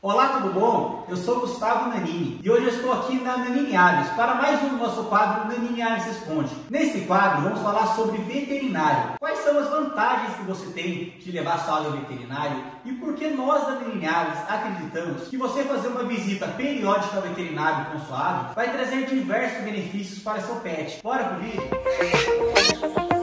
Olá, tudo bom? Eu sou Gustavo Nanini e hoje eu estou aqui na Nanini Aves para mais um nosso quadro Nanini Aves Responde. Nesse quadro vamos falar sobre veterinário. Quais são as vantagens que você tem de levar sua ao veterinário e por que nós da Nanini Aves acreditamos que você fazer uma visita periódica ao veterinário com sua ave vai trazer diversos benefícios para seu pet. Bora pro vídeo?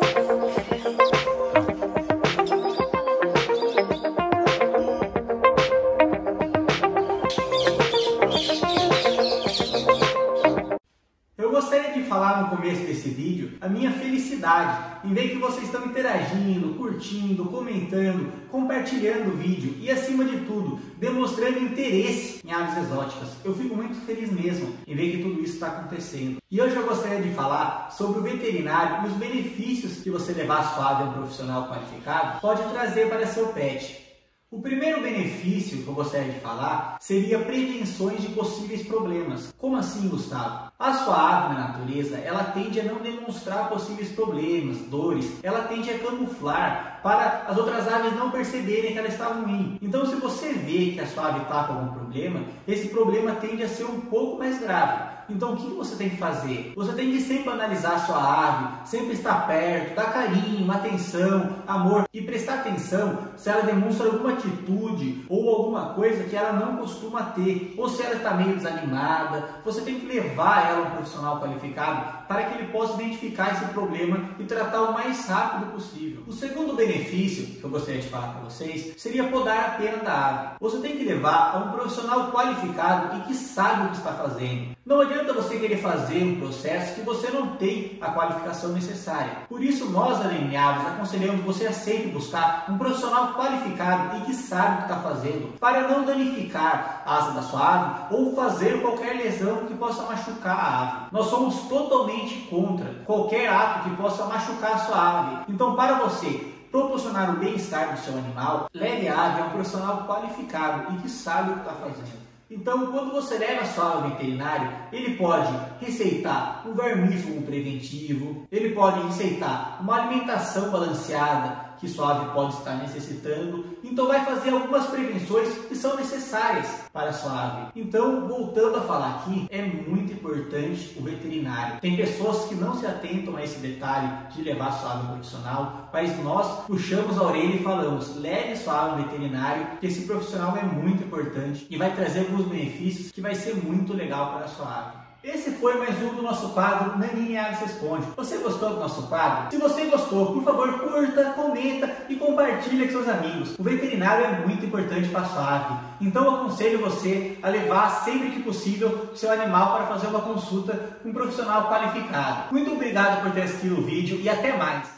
Gostaria de falar no começo desse vídeo a minha felicidade em ver que vocês estão interagindo, curtindo, comentando, compartilhando o vídeo e, acima de tudo, demonstrando interesse em aves exóticas. Eu fico muito feliz mesmo em ver que tudo isso está acontecendo. E hoje eu gostaria de falar sobre o veterinário e os benefícios que você levar a sua ave a um profissional qualificado pode trazer para seu pet. O primeiro benefício que eu gostaria de falar seria prevenções de possíveis problemas. Como assim, Gustavo? A sua ave na natureza, ela tende a não demonstrar possíveis problemas, dores, ela tende a camuflar para as outras aves não perceberem que ela está ruim. Então, se você vê que a sua ave está com algum problema, esse problema tende a ser um pouco mais grave. Então o que você tem que fazer? Você tem que sempre analisar a sua ave, sempre estar perto, dar carinho, atenção, amor e prestar atenção se ela demonstra alguma atitude ou alguma coisa que ela não costuma ter, ou se ela está meio desanimada. Você tem que levar ela um profissional qualificado para que ele possa identificar esse problema e tratar o mais rápido possível. O segundo benefício que eu gostaria de falar para vocês seria podar a pena da ave. Você tem que levar a um profissional qualificado e que sabe o que está fazendo. Não adianta você querer fazer um processo que você não tem a qualificação necessária. Por isso, nós, alinhados, aconselhamos você a sempre buscar um profissional qualificado e que sabe o que está fazendo, para não danificar a asa da sua ave ou fazer qualquer lesão que possa machucar a ave. Nós somos totalmente contra qualquer ato que possa machucar a sua ave. Então, para você proporcionar o bem-estar do seu animal, leve a ave a um profissional qualificado e que sabe o que está fazendo. Então, quando você leva a sua ao veterinário, ele pode receitar um vermífugo preventivo, ele pode receitar uma alimentação balanceada, que sua ave pode estar necessitando. Então vai fazer algumas prevenções que são necessárias para sua ave. Então, voltando a falar aqui, é muito importante o veterinário. Tem pessoas que não se atentam a esse detalhe de levar sua ave profissional, mas nós puxamos a orelha e falamos: leve sua ave veterinário, que esse profissional é muito importante e vai trazer alguns benefícios que vai ser muito legal para sua ave. Esse foi mais um do nosso quadro Naninha Aves Responde. Você gostou do nosso quadro? Se você gostou, por favor, curta, comenta e compartilhe com seus amigos. O veterinário é muito importante para a sua ave. Então eu aconselho você a levar sempre que possível seu animal para fazer uma consulta com um profissional qualificado. Muito obrigado por ter assistido o vídeo e até mais!